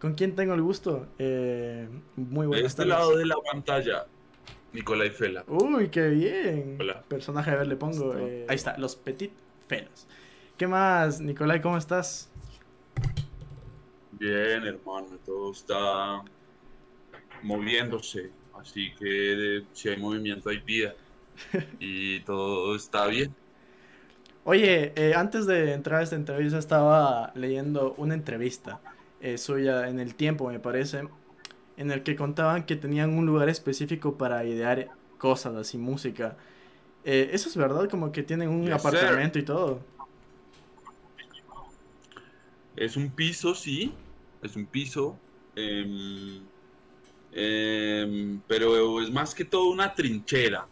¿Con quién tengo el gusto? Eh, muy De buenas este tardes. lado de la pantalla, Nicolai Fela. Uy, qué bien. Hola. Personaje, a ver, le pongo. eh, ahí está, los Petit Felos. ¿Qué más, Nicolai? ¿Cómo estás? Bien, hermano, todo está moviéndose, así que si hay movimiento hay vida y todo está bien. Oye, eh, antes de entrar a esta entrevista estaba leyendo una entrevista eh, suya en el tiempo, me parece, en el que contaban que tenían un lugar específico para idear cosas así, música. Eh, eso es verdad, como que tienen un Yes, sir. apartamento y todo. Es un piso, sí, es un piso, em, em, pero es más que todo una trinchera.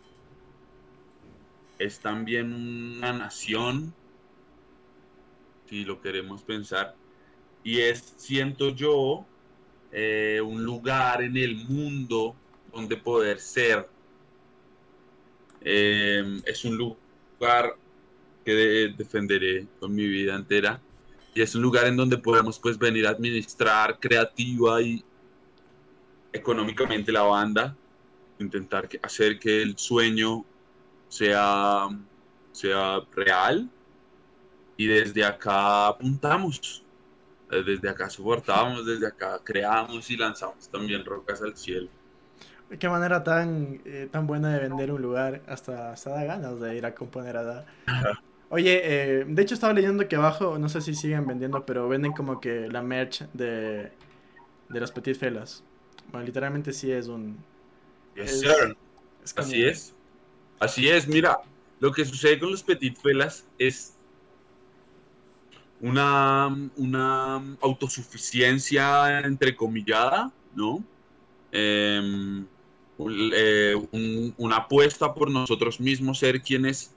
Es también una nación, si lo queremos pensar, y es, siento yo, eh, un lugar en el mundo donde poder ser. Em, es un lugar que de- defenderé con mi vida entera y es un lugar en donde podemos pues venir a administrar creativa y económicamente la banda, intentar hacer que el sueño sea, sea real y desde acá apuntamos, desde acá soportamos, desde acá creamos y lanzamos también rocas al cielo. Qué manera tan, eh, tan buena de vender un lugar, hasta, hasta da ganas de ir a componer allá. Oye, eh, de hecho estaba leyendo que abajo, no sé si siguen vendiendo, pero venden como que la merch de, de los Petit Felas. Bueno, literalmente sí es un... Yes, Es- sir. es como- Así es. Así es, mira, lo que sucede con los Petit Felas es una, una autosuficiencia entrecomillada, ¿no? Em, eh, un- una apuesta por nosotros mismos, ser quienes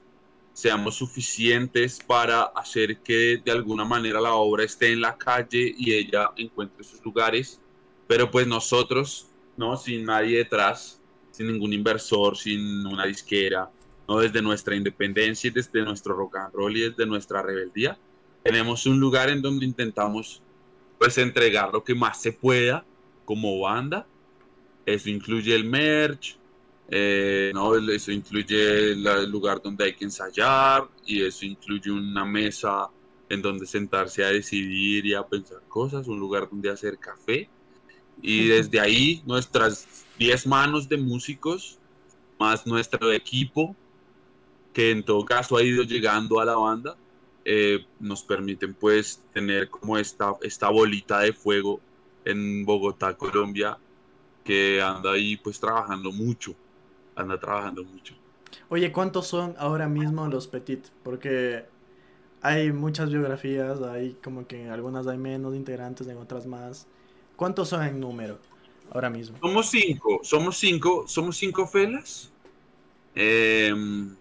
seamos suficientes para hacer que de alguna manera la obra esté en la calle y ella encuentre sus lugares, pero pues nosotros, ¿no? Sin nadie detrás, sin ningún inversor, sin una disquera, ¿no? Desde nuestra independencia y desde nuestro rock and roll y desde nuestra rebeldía, tenemos un lugar en donde intentamos pues entregar lo que más se pueda como banda. Eso incluye el merch, eh, ¿no? Eso incluye el lugar donde hay que ensayar y eso incluye una mesa en donde sentarse a decidir y a pensar cosas, un lugar donde hacer café. Y desde ahí nuestras 10 manos de músicos, más nuestro equipo, que en todo caso ha ido llegando a la banda, eh, nos permiten pues tener como esta, esta bolita de fuego en Bogotá, Colombia, que anda ahí pues trabajando mucho, anda trabajando mucho. Oye, ¿cuántos son ahora mismo los Petit? Porque hay muchas biografías, hay como que en algunas hay menos integrantes, en otras más. ¿Cuántos son en número ahora mismo? Somos cinco, somos cinco, somos cinco felas. Em,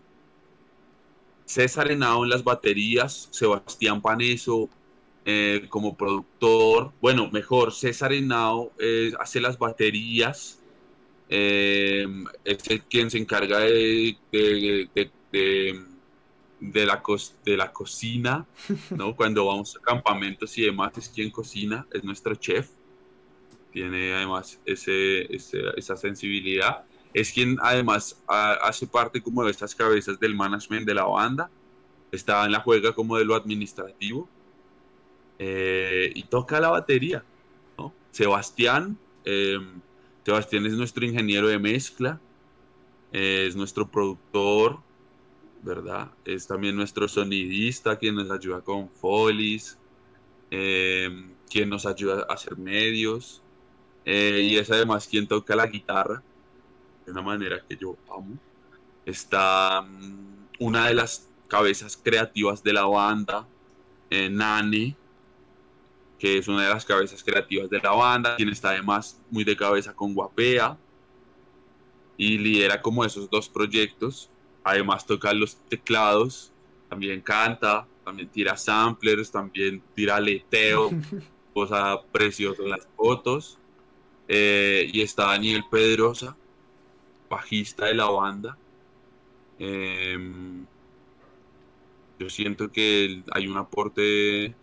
César Henao en las baterías, Sebastián Paneso eh, como productor. Bueno, mejor, César Henao eh, hace las baterías. em, es el quien se encarga de, de- de- de- de la, de la cocina, ¿no? Cuando vamos a campamentos y demás, es quien cocina, es nuestro chef tiene además ese, ese- esa sensibilidad. Es quien además ha- hace parte como de estas cabezas del management de la banda. Está en la juega como de lo administrativo. eh, y toca la batería. ¿no? Sebastián. eh, Sebastián es nuestro ingeniero de mezcla. eh, es nuestro productor. ¿Verdad? Es también nuestro sonidista, quien nos ayuda con folies. eh, quien nos ayuda a hacer medios. Eh, y es además quien toca la guitarra de una manera que yo amo. Está mm, una de las cabezas creativas de la banda, eh, Nani, que es una de las cabezas creativas de la banda, quien está además muy de cabeza con Guapea y lidera como esos dos proyectos. Además toca los teclados, también canta, también tira samplers, también tira aleteo, cosa preciosa las fotos. Eh, y está Daniel Pedrosa, bajista de la banda. Em, yo siento que hay un aporte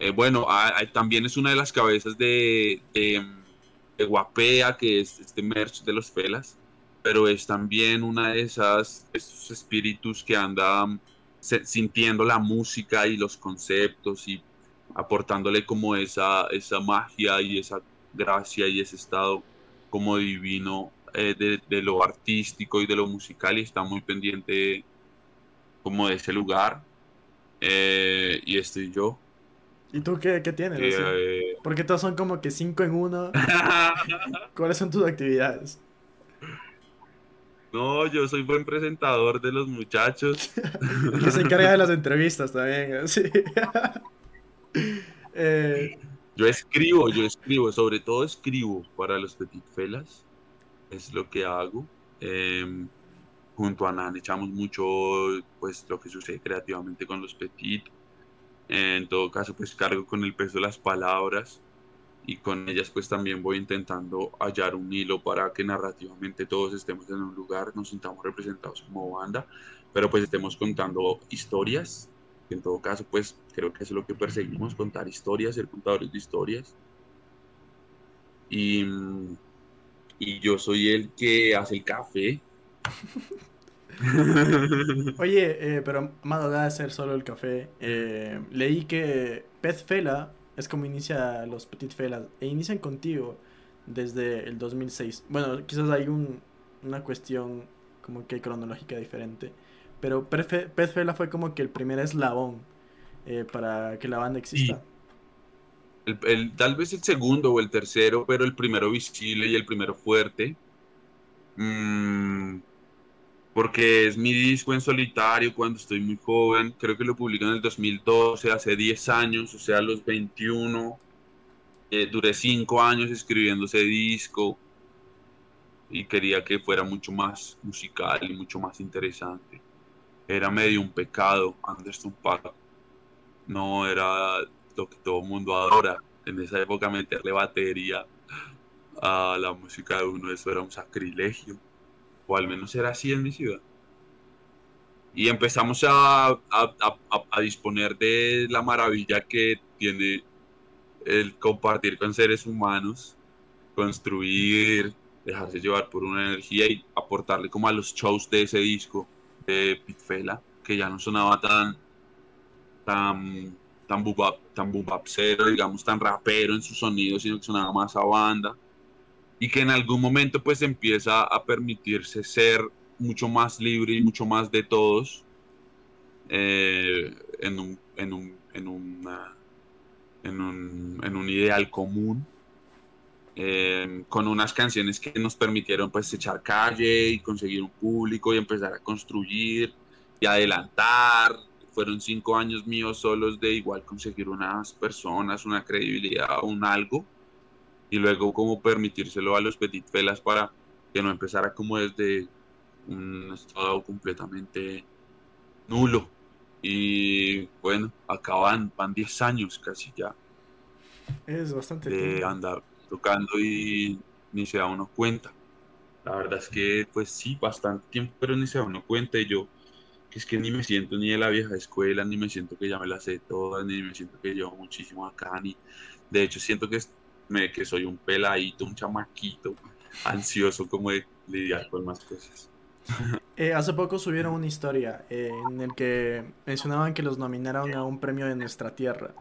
Eh, bueno, también es una de las cabezas de, de, Guapea, que es este merch de los Felas, pero es también una de esas esos espíritus que andan sintiendo la música y los conceptos y aportándole como esa, esa magia y esa gracia y ese estado como divino eh, de, lo artístico y de lo musical y está muy pendiente como de ese lugar. Eh, y estoy yo. ¿Y tú qué, qué tienes? Eh, Porque todos son como que cinco en uno. ¿Cuáles son tus actividades? No, yo soy buen presentador de los muchachos. que se encarga de las entrevistas también. Yo escribo, yo escribo, sobre todo escribo para los Petit Felas es lo que hago. Em, junto a Nan echamos mucho pues lo que sucede creativamente con los Petit. En todo caso pues cargo con el peso de las palabras y con ellas pues también voy intentando hallar un hilo para que narrativamente todos estemos en un lugar, nos sintamos representados como banda, pero pues estemos contando historias. En todo caso pues creo que es lo que perseguimos, contar historias, ser contadores de historias. Y y yo soy el que hace el café. Oye, eh, pero más allá de ser solo el café, eh, leí que Pez Fela es como inicia los Petit Felas e inician contigo desde el 2006. Bueno, quizás hay un, una cuestión como que cronológica diferente, pero Pez Fela fue como que el primer eslabón eh, para que la banda exista. Tal vez el segundo o el tercero, pero el primero visible y el primero fuerte. Mm, porque es mi disco en solitario cuando estoy muy joven. Creo que lo publiqué en el 2012, hace 10 años, o sea, los 21. Eh, duré 5 años escribiendo ese disco y quería que fuera mucho más musical y mucho más interesante. Era medio un pecado, Anderson Paak. No era que todo mundo adora. En esa época meterle batería a la música de uno, eso era un sacrilegio. O al menos era así en mi ciudad. Y empezamos a, a, disponer de la maravilla que tiene el compartir con seres humanos, construir, dejarse llevar por una energía y aportarle como a los shows de ese disco de Pitfela, que ya no sonaba tan tan bubap, tan digamos, tan rapero en su sonido, sino que sonaba más a banda. Y que en algún momento pues empieza a permitirse ser mucho más libre y mucho más de todos eh, en, un, en, un, en, una, en, un, en un ideal común. Eh, con unas canciones que nos permitieron pues echar calle y conseguir un público y empezar a construir y adelantar fueron cinco años míos solos de igual conseguir unas personas, una credibilidad, un algo, y luego como permitírselo a los petit felas para que no empezara como desde un estado completamente nulo. Y bueno, acaban, van 10 años casi ya. Es bastante de andar tocando y ni se da uno cuenta. La verdad es que pues sí, bastante tiempo, pero ni se da uno cuenta y yo que es que ni me siento ni de la vieja escuela, ni me siento que ya me la sé todas, ni me siento que llevo muchísimo acá, ni de hecho siento que, me, que soy un peladito, un chamaquito, ansioso como de lidiar con más cosas. Eh, hace poco subieron una historia eh, en el que mencionaban que los nominaron a un premio de nuestra tierra.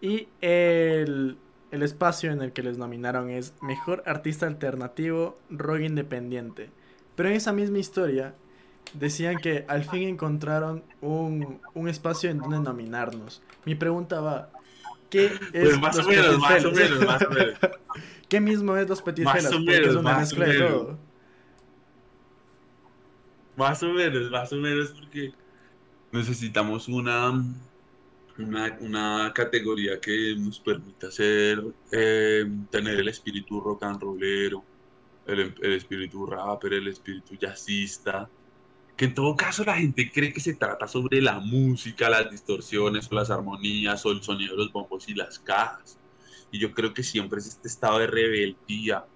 Y el, el espacio en el que les nominaron es Mejor Artista Alternativo Rock Independiente. Pero en esa misma historia decían que al fin encontraron un, un espacio en donde nominarnos. Mi pregunta va, ¿qué es pues más o menos, más o menos, más o menos. ¿Qué mismo es los Petit Felas? Porque es una mezcla de todo. Más o menos, más o menos porque necesitamos una, una, una categoría que nos permita ser, eh, tener el espíritu rock and rollero, el, el espíritu rapper, el espíritu jazzista, que en todo caso la gente cree que se trata sobre la música, las distorsiones o las armonías o el sonido de los bombos y las cajas. Y yo creo que siempre es este estado de rebeldía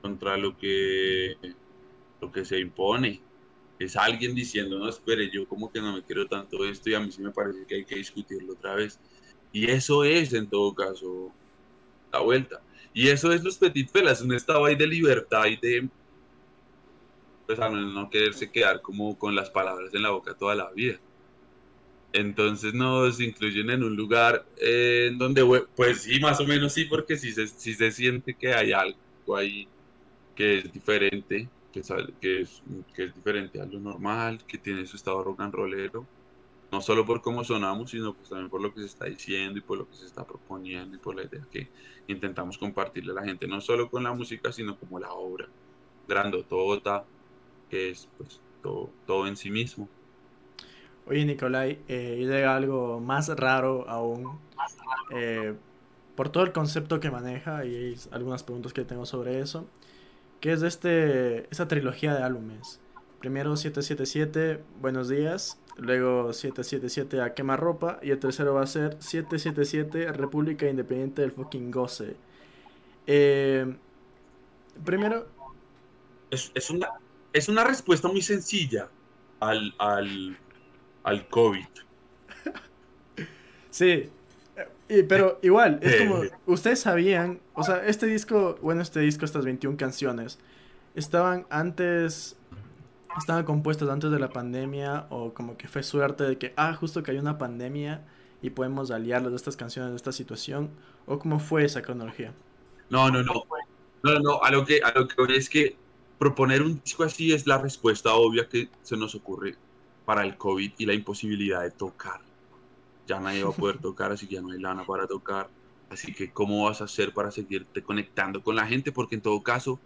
contra lo que, lo que se impone. es alguien diciendo, no, espere, yo como que no me quiero tanto esto y a mí sí me parece que hay que discutirlo otra vez. Y eso es, en todo caso, la vuelta. Y eso es los Petit Felas, un estado ahí de libertad y de, pues a no quererse quedar como con las palabras en la boca toda la vida. Entonces nos incluyen en un lugar en donde, pues sí, más o menos sí, porque sí se, sí se siente que hay algo ahí que es diferente que, que, es, que es diferente a lo normal, que tiene su estado rock and rollero, no solo por cómo sonamos, sino pues también por lo que se está diciendo y por lo que se está proponiendo y por la idea que intentamos compartirle a la gente, no solo con la música, sino como la obra grandotota, que es pues todo, todo en sí mismo. Oye Nicolai, eh, llega algo más raro aún, eh, por todo el concepto que maneja y hay algunas preguntas que tengo sobre eso que es de este, esta trilogía de álbumes. Primero 777, Buenos días. Luego 777 a Quemarropa. Y el tercero va a ser 777 República Independiente del fucking Goce. Eh, primero. Es, es, una, es una respuesta muy sencilla al, al, al COVID. sí, pero igual, es como, ustedes sabían, o sea, este disco, bueno, este disco, estas 21 canciones, estaban antes, estaban compuestas antes de la pandemia o como que fue suerte de que, ah, justo que hay una pandemia y podemos aliarlas de estas canciones, de esta situación, o cómo fue esa cronología. No, no, no, no, no, a lo que, a lo que es que proponer un disco así es la respuesta obvia que se nos ocurre para el COVID y la imposibilidad de tocar ya nadie va a poder tocar, así que ya no hay lana para tocar. Así que, ¿cómo vas a hacer para seguirte conectando con la gente? Porque en todo caso,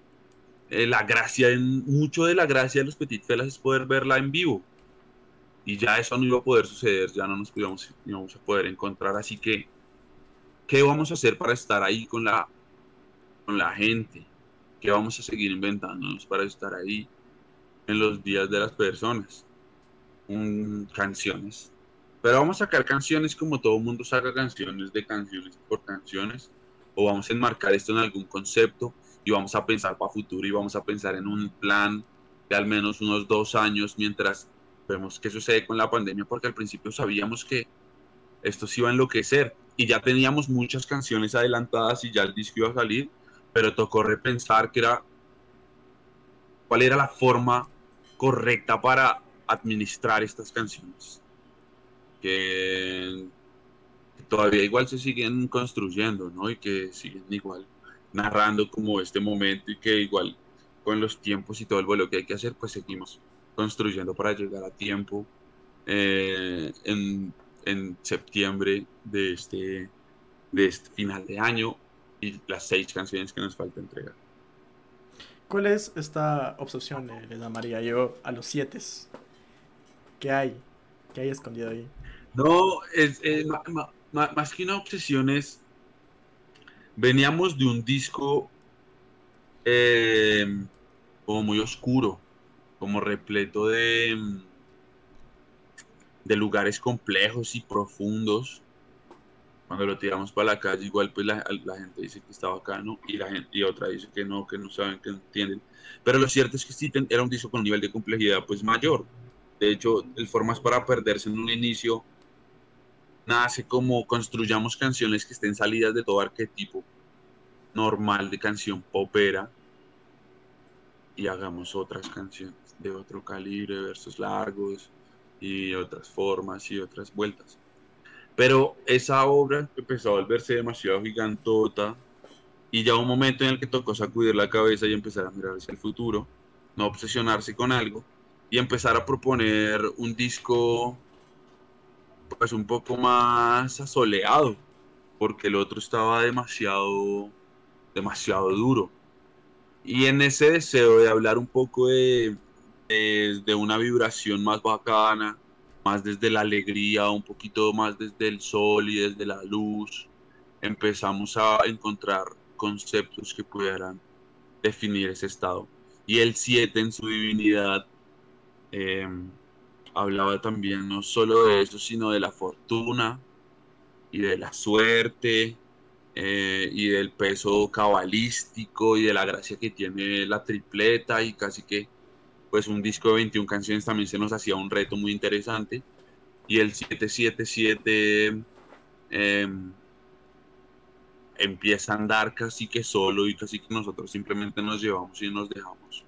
eh, la gracia, en, mucho de la gracia de los Petit Felas es poder verla en vivo. Y ya eso no iba a poder suceder, ya no nos íbamos, íbamos a poder encontrar. Así que, ¿qué vamos a hacer para estar ahí con la, con la gente? ¿Qué vamos a seguir inventándonos para estar ahí en los días de las personas? canciones. Pero vamos a sacar canciones como todo mundo saca canciones de canciones por canciones, o vamos a enmarcar esto en algún concepto y vamos a pensar para futuro y vamos a pensar en un plan de al menos unos dos años mientras vemos qué sucede con la pandemia, porque al principio sabíamos que esto se iba a enloquecer y ya teníamos muchas canciones adelantadas y ya el disco iba a salir, pero tocó repensar que era cuál era la forma correcta para administrar estas canciones que, todavía igual se siguen construyendo, ¿no? Y que siguen igual narrando como este momento y que igual con los tiempos y todo el vuelo que hay que hacer, pues seguimos construyendo para llegar a tiempo eh, en, en, septiembre de este, de este final de año y las seis canciones que nos falta entregar. ¿Cuál es esta obsesión, de María? Yo a los siete. ¿Qué hay? ¿Qué hay escondido ahí? No, es, más que una obsesión es, veníamos de un disco eh, como muy oscuro, como repleto de, de lugares complejos y profundos. Cuando lo tiramos para la calle, igual pues la, gente dice que está bacano y la gente y otra dice que no, que no saben, que no entienden. Pero lo cierto es que sí era un disco con un nivel de complejidad pues mayor. De hecho, el Formas para Perderse en un inicio nace como construyamos canciones que estén salidas de todo arquetipo normal de canción popera y hagamos otras canciones de otro calibre, versos largos y otras formas y otras vueltas. Pero esa obra empezó a volverse demasiado gigantota y ya un momento en el que tocó sacudir la cabeza y empezar a mirar hacia el futuro, no obsesionarse con algo y empezar a proponer un disco pues un poco más asoleado, porque el otro estaba demasiado, demasiado duro. Y en ese deseo de hablar un poco de, de, una vibración más bacana, más desde la alegría, un poquito más desde el sol y desde la luz, empezamos a encontrar conceptos que pudieran definir ese estado. Y el 7 en su divinidad eh, hablaba también no solo de eso, sino de la fortuna y de la suerte eh, y del peso cabalístico y de la gracia que tiene la tripleta y casi que pues un disco de 21 canciones también se nos hacía un reto muy interesante. Y el 777 eh, empieza a andar casi que solo y casi que nosotros simplemente nos llevamos y nos dejamos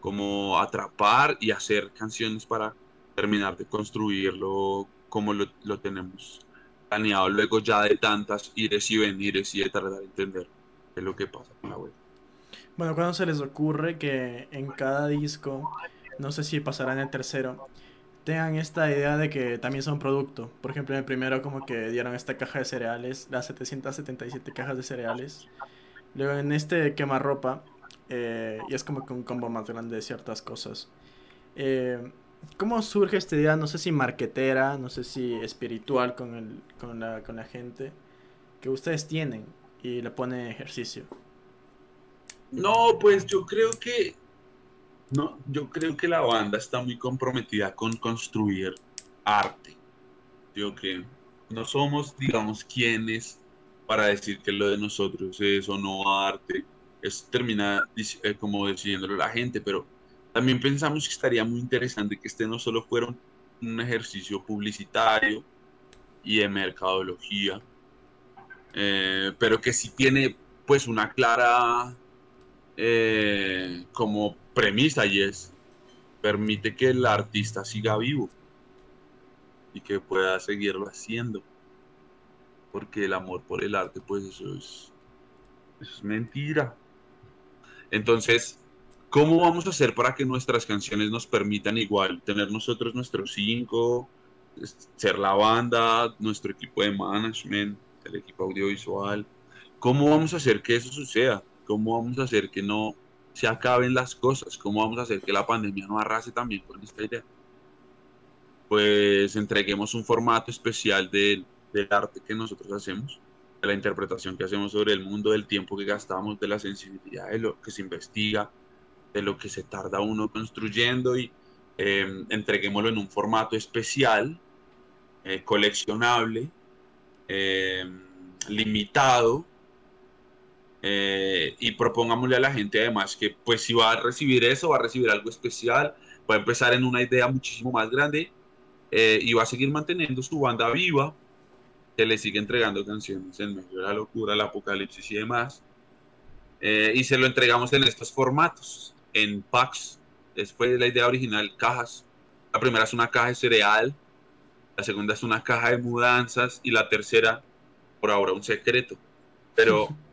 como atrapar y hacer canciones para terminar de construirlo como lo, lo tenemos planeado luego ya de tantas ires y venires y de tardar en entender qué es lo que pasa con la web. Bueno, cuando se les ocurre que en cada disco, no sé si pasará en el tercero, tengan esta idea de que también son producto. Por ejemplo, en el primero como que dieron esta caja de cereales, las 777 cajas de cereales. Luego en este quemarropa, eh, y es como que un combo más grande de ciertas cosas. Eh, ¿Cómo surge esta idea? No sé si marquetera, no sé si espiritual con, el, con, la, con la gente, que ustedes tienen y le pone ejercicio. No, pues yo creo que no, yo creo que la banda está muy comprometida con construir arte. Digo que no somos, digamos, quienes para decir que lo de nosotros es o no arte. Es termina eh, como decidiéndolo la gente, pero también pensamos que estaría muy interesante que este no solo fuera un ejercicio publicitario y de mercadología, eh, pero que sí tiene pues una clara eh, como premisa y es permite que el artista siga vivo y que pueda seguirlo haciendo. Porque el amor por el arte pues eso es eso es mentira. Entonces ¿cómo vamos a hacer para que nuestras canciones nos permitan igual tener nosotros nuestros cinco ser la banda nuestro equipo de management el equipo audiovisual ¿cómo vamos a hacer que eso suceda? ¿Cómo vamos a hacer que no se acaben las cosas? ¿Cómo vamos a hacer que la pandemia no arrase también con esta idea? Pues entreguemos un formato especial del, del arte que nosotros hacemos, de la interpretación que hacemos sobre el mundo, del tiempo que gastamos, de la sensibilidad, de lo que se investiga, de lo que se tarda uno construyendo y eh, entreguémoslo en un formato especial, eh, coleccionable, eh, limitado, eh, y propongámosle a la gente además que pues si va a recibir eso, va a recibir algo especial, va a empezar en una idea muchísimo más grande eh, y va a seguir manteniendo su banda viva, que le sigue entregando canciones en medio de la locura, el apocalipsis y demás. Eh, y se lo entregamos en estos formatos, en packs. Después de la idea original, cajas. La primera es una caja de cereal, la segunda es una caja de mudanzas y la tercera, por ahora, un secreto. Pero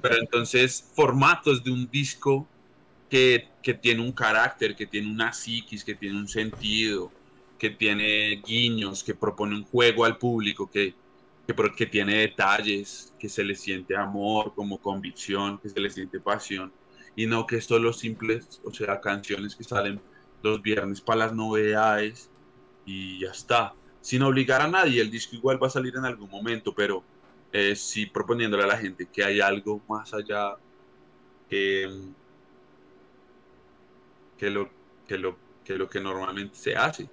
Pero entonces, formatos de un disco que, que, tiene un carácter, que tiene una psiquis, que tiene un sentido, que tiene guiños, que propone un juego al público, que, que, que tiene detalles, que se le siente amor como convicción, que se le siente pasión, y no que esto los simples, o sea, canciones que salen los viernes para las novedades y ya está. Sin obligar a nadie, el disco igual va a salir en algún momento, pero eh, sí proponiéndole a la gente que hay algo más allá que, que, lo, que, lo, que lo que normalmente se hace.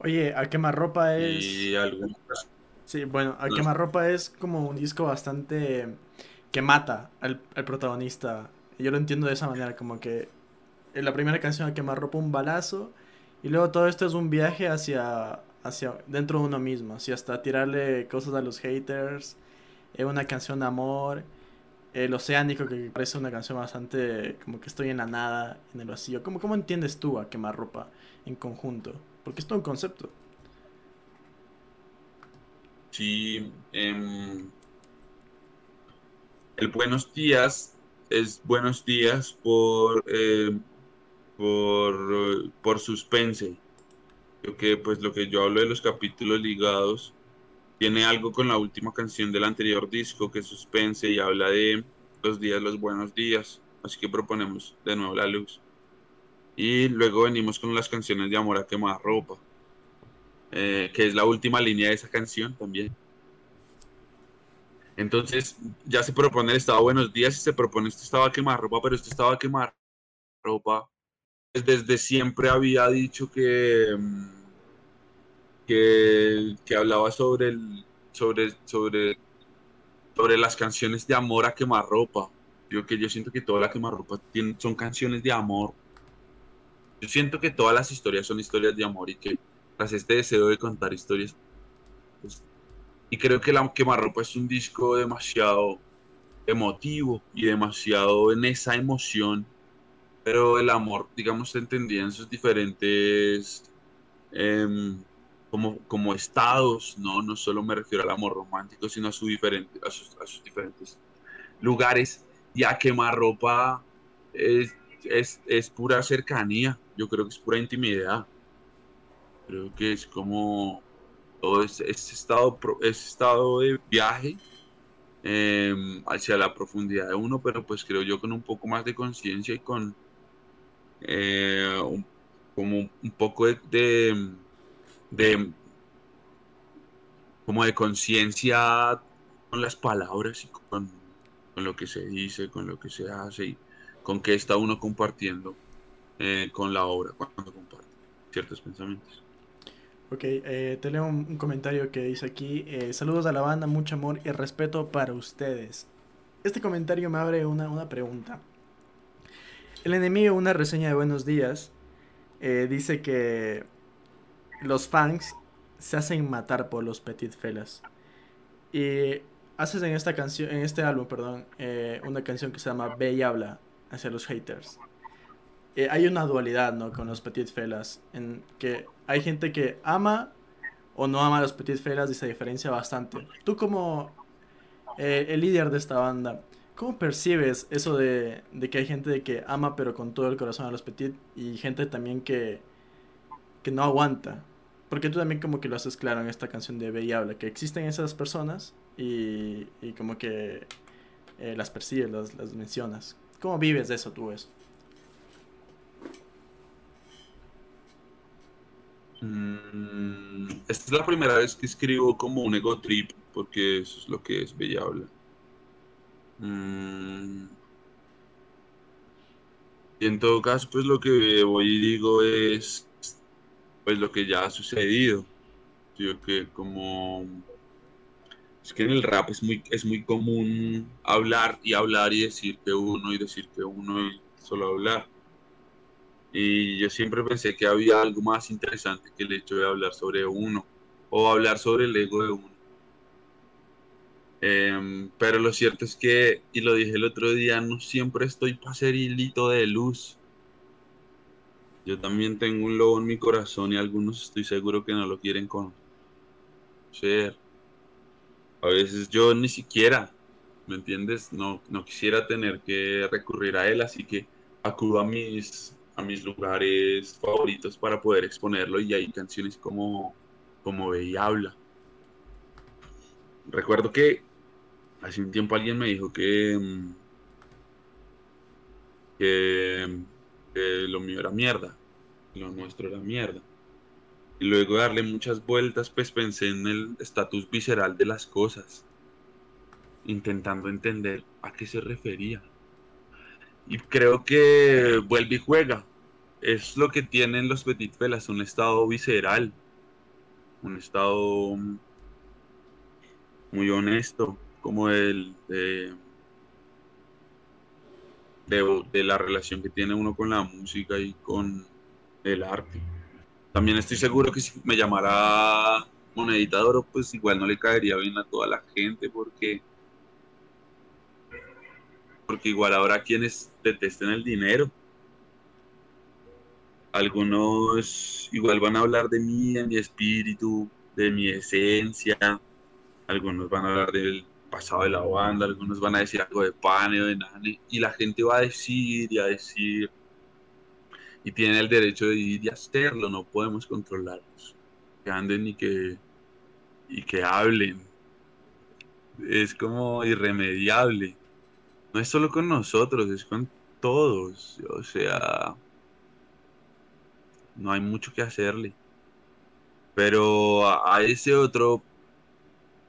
Oye, a quemarropa es. Y algo Sí, bueno, a quemarropa es como un disco bastante. que mata al, al, protagonista. Yo lo entiendo de esa manera, como que en la primera canción a quemarropa un balazo. Y luego todo esto es un viaje hacia hacia dentro de uno mismo, así hasta tirarle cosas a los haters, eh, una canción de amor, el oceánico que parece una canción bastante como que estoy en la nada, en el vacío. ¿Cómo, cómo entiendes tú a quemar ropa en conjunto? Porque es todo un concepto. Sí, eh, el buenos días es buenos días por, eh, por, por suspense Creo que pues lo que yo hablo de los capítulos ligados tiene algo con la última canción del anterior disco que suspense y habla de los días, los buenos días. Así que proponemos de nuevo la luz. Y luego venimos con las canciones de amor a quemar ropa. Eh, que es la última línea de esa canción también. Entonces ya se propone el estado buenos días y se propone este estado a quemar ropa, pero este estado a quemar ropa desde siempre había dicho que, mm, que, que, hablaba sobre, el, sobre, sobre, sobre las canciones de amor a quemarropa. Yo que yo siento que toda la quemarropa tiene, son canciones de amor Yo siento que todas las historias son historias de amor y que tras este deseo de contar historias. Pues, y creo que La Quemarropa es un disco demasiado emotivo y demasiado en esa emoción, pero el amor, digamos, se entendía en sus diferentes em, como, como estados, ¿no? No solo me refiero al amor romántico, sino a, su diferente, a, sus, diferentes lugares. Y a Quemarropa es, es, es pura cercanía, yo creo que es pura intimidad. Creo que es como todo ese, estado, ese estado de viaje em, hacia la profundidad de uno, pero pues creo yo con un poco más de conciencia y con eh, como un poco de, de, como de conciencia con las palabras y con, con, lo que se dice, con lo que se hace y con qué está uno compartiendo eh, con la obra cuando comparte ciertos pensamientos. Ok, eh, un, comentario que dice aquí, eh, saludos a la banda, mucho amor y respeto para ustedes. Este comentario me abre una, una pregunta. El enemigo, una reseña de buenos días, eh, dice que los fans se hacen matar por los Petit Felas. Y haces en esta canción, en este álbum, perdón, una canción que se llama Ve y habla hacia los haters. hay una dualidad, ¿no? Con los Petit Felas, en que hay gente que ama o no ama a los Petit Felas y se diferencia bastante. Tú como eh, el líder de esta banda, ¿cómo percibes eso de, que hay gente que ama pero con todo el corazón a los Petit y gente también que, que no aguanta? Porque tú también como que lo haces claro en esta canción de Ve y Habla, que existen esas personas y, como que eh, las percibes, las, las mencionas. ¿Cómo vives de eso tú eso? Mm, esta es la primera vez que escribo como un ego trip, porque eso es lo que es Bella Habla. Mm, y en todo caso, pues lo que voy y digo es pues lo que ya ha sucedido. Yo que como es que en el rap es muy, es muy común hablar y hablar y decir que uno y decir que uno y solo hablar. Y yo siempre pensé que había algo más interesante que el hecho de hablar sobre uno o hablar sobre el ego de uno. Em, pero lo cierto es que, y lo dije el otro día, no siempre estoy para ser hilito de luz. Yo también tengo un lobo en mi corazón y algunos estoy seguro que no lo quieren conocer. A veces yo ni siquiera, ¿me entiendes? No, no quisiera tener que recurrir a él, así que acudo a mis a mis lugares favoritos para poder exponerlo y hay canciones como, como Ve y Habla. Recuerdo que hace un tiempo alguien me dijo que, mm, que, lo mío era mierda, lo nuestro era mierda. Y luego de darle muchas vueltas, pues pensé en el estatus visceral de las cosas, intentando entender a qué se refería. Y creo que vuelve y juega. Es lo que tienen los Petit Felas, un estado visceral, un estado muy honesto, como el de, la relación que tiene uno con la música y con el arte. También estoy seguro que si me llamara monedita de oro, pues igual no le caería bien a toda la gente porque porque igual habrá quienes detesten el dinero. Algunos igual van a hablar de mí, de mi espíritu, de mi esencia. Algunos van a hablar del pasado de la banda, algunos van a decir algo de Pane o de Nane. Y la gente va a decir y a decir. Y tienen el derecho de ir y hacerlo, no podemos controlarlos. Que anden y que, y que hablen. Es como irremediable no es solo con nosotros, es con todos. O sea, no hay mucho que hacerle. Pero a, ese otro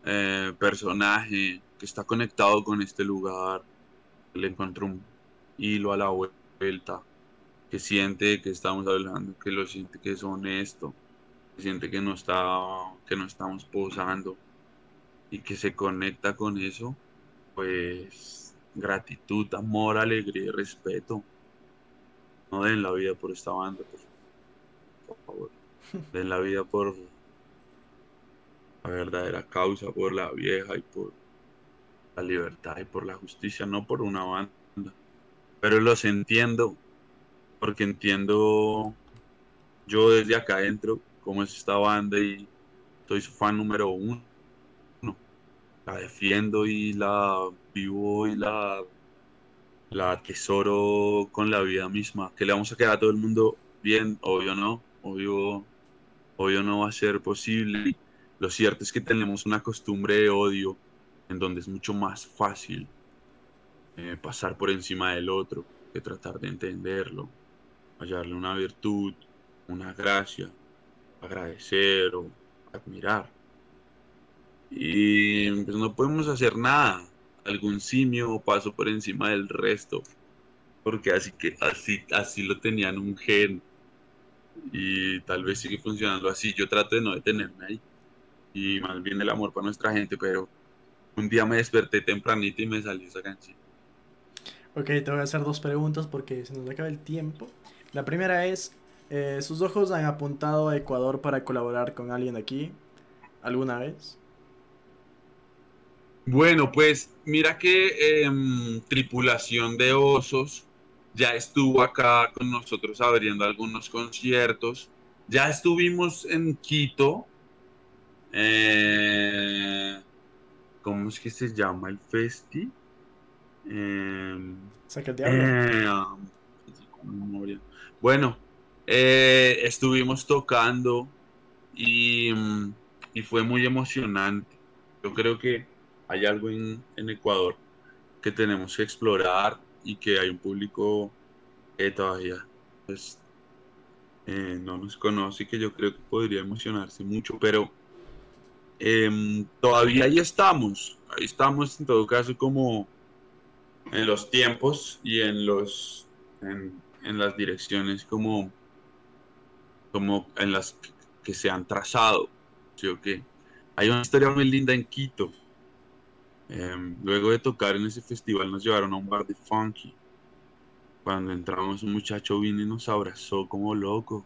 eh, personaje que está conectado con este lugar, le encuentro un hilo a la vuelta, que siente que estamos hablando, que lo siente que es honesto, que siente que no está, que no estamos posando y que se conecta con eso, pues gratitud, amor, alegría y respeto. no den la vida por esta banda, por favor. Den la vida por la verdadera causa, por la vieja y por la libertad y por la justicia, no por una banda. Pero los entiendo, porque entiendo yo desde acá adentro cómo es esta banda y soy su fan número uno. La defiendo y la vivo y la, la atesoro con la vida misma. Que le vamos a quedar a todo el mundo bien, obvio no, obvio, obvio no va a ser posible. Lo cierto es que tenemos una costumbre de odio en donde es mucho más fácil eh, pasar por encima del otro que tratar de entenderlo, hallarle una virtud, una gracia, agradecer o admirar. Y pues, no podemos hacer nada. Algún simio pasó por encima del resto. Porque así que así, así lo tenían un gen. Y tal vez sigue funcionando así. Yo trato de no detenerme ahí. Y más bien el amor para nuestra gente, pero un día me desperté tempranito y me salió esa canción. Ok, te voy a hacer dos preguntas porque se nos acaba el tiempo. La primera es, eh, ¿sus ojos han apuntado a Ecuador para colaborar con alguien aquí alguna vez? Bueno, pues mira que em, Tripulación de Osos ya estuvo acá con nosotros abriendo algunos conciertos. Ya estuvimos en Quito. Eh, ¿Cómo es que se llama el festi? Eh, bueno, eh, estuvimos tocando y, y, fue muy emocionante. Yo creo que hay algo en, en, Ecuador que tenemos que explorar y que hay un público que todavía pues, eh, no nos conoce y que yo creo que podría emocionarse mucho, pero em, todavía ahí estamos, ahí estamos en todo caso como en los tiempos y en los en, las direcciones como como en las que, se han trazado. ¿sí o hay una historia muy linda en Quito. Em, luego de tocar en ese festival nos llevaron a un bar de funky. Cuando entramos un muchacho vino y nos abrazó como loco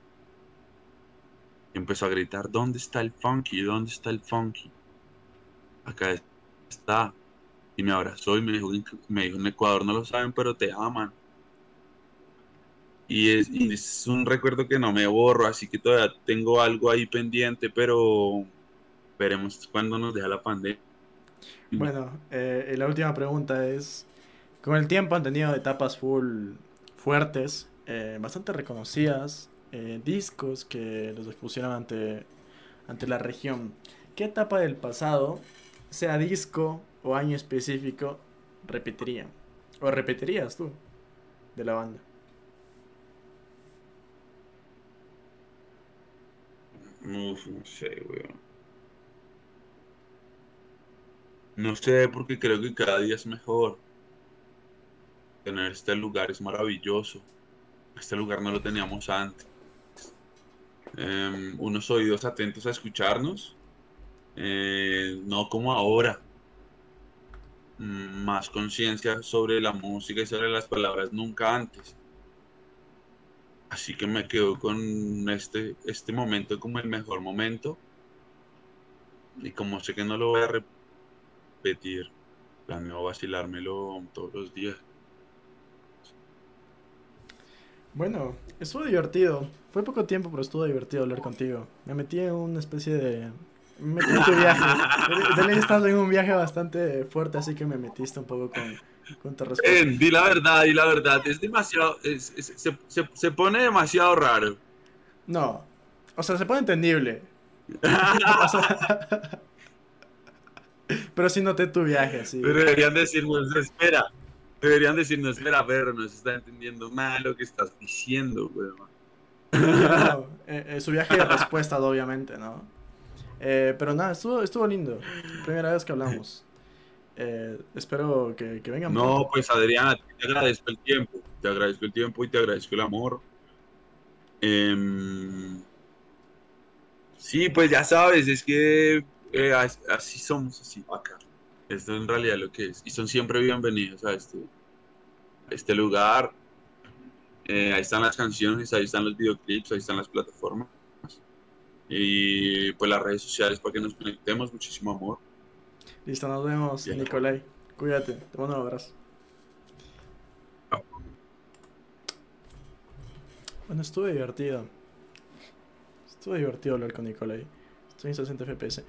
empezó a gritar ¿dónde está el funky? ¿dónde está el funky? acá está y me abrazó y me dijo, me dijo, en Ecuador no lo saben, pero te aman. Y es, un recuerdo que no me borro, así que todavía tengo algo ahí pendiente, pero veremos cuándo nos deja la pandemia. Bueno, eh, la última pregunta es, con el tiempo han tenido etapas full fuertes, eh, bastante reconocidas, eh, discos que los expusieron ante, ante la región. ¿Qué etapa del pasado, sea disco o año específico repetirían? ¿O repetirías tú de la banda? no sé, weón. No sé, porque creo que cada día es mejor. Tener este lugar es maravilloso. Este lugar no lo teníamos antes. Em, unos oídos atentos a escucharnos. Eh, no como ahora. Mm, más conciencia sobre la música y sobre las palabras nunca antes. Así que me quedo con este, este momento como el mejor momento. Y como sé que no lo voy a repetir, planeo vacilármelo todos los días. Bueno, estuvo divertido. Fue poco tiempo, pero estuvo divertido hablar contigo. Me metí en una especie de me metí en tu viaje. Dele estado en un viaje bastante fuerte, así que me metiste un poco con, con tu respuesta. Eh, di la verdad, di la verdad. Es demasiado. Es, se, se, se, pone demasiado raro. No. O sea, se pone entendible. pero sí noté tu viaje, sí. Pero deberían decirnos, espera. Deberían decirnos, espera, pero no se está entendiendo nada lo que estás diciendo, weón. No, eh, eh, su viaje de respuesta, obviamente, ¿no? Eh, pero nada, estuvo, estuvo lindo. Primera vez que hablamos. Espero que, que vengan. No, pues Adriana, te agradezco el tiempo. Te agradezco el tiempo y te agradezco el amor. Em, sí, pues ya sabes, es que así somos, así acá. Esto en realidad lo que es. Y son siempre bienvenidos a este, a este lugar. Eh, ahí están las canciones, ahí están los videoclips, ahí están las plataformas. Y pues las redes sociales para que nos conectemos. Muchísimo amor. Listo, nos vemos, Nicolai. Cuídate, te mando un abrazo. Bueno, estuve divertido. Estuvo divertido hablar con Nicolai. Estoy en 60 FPS.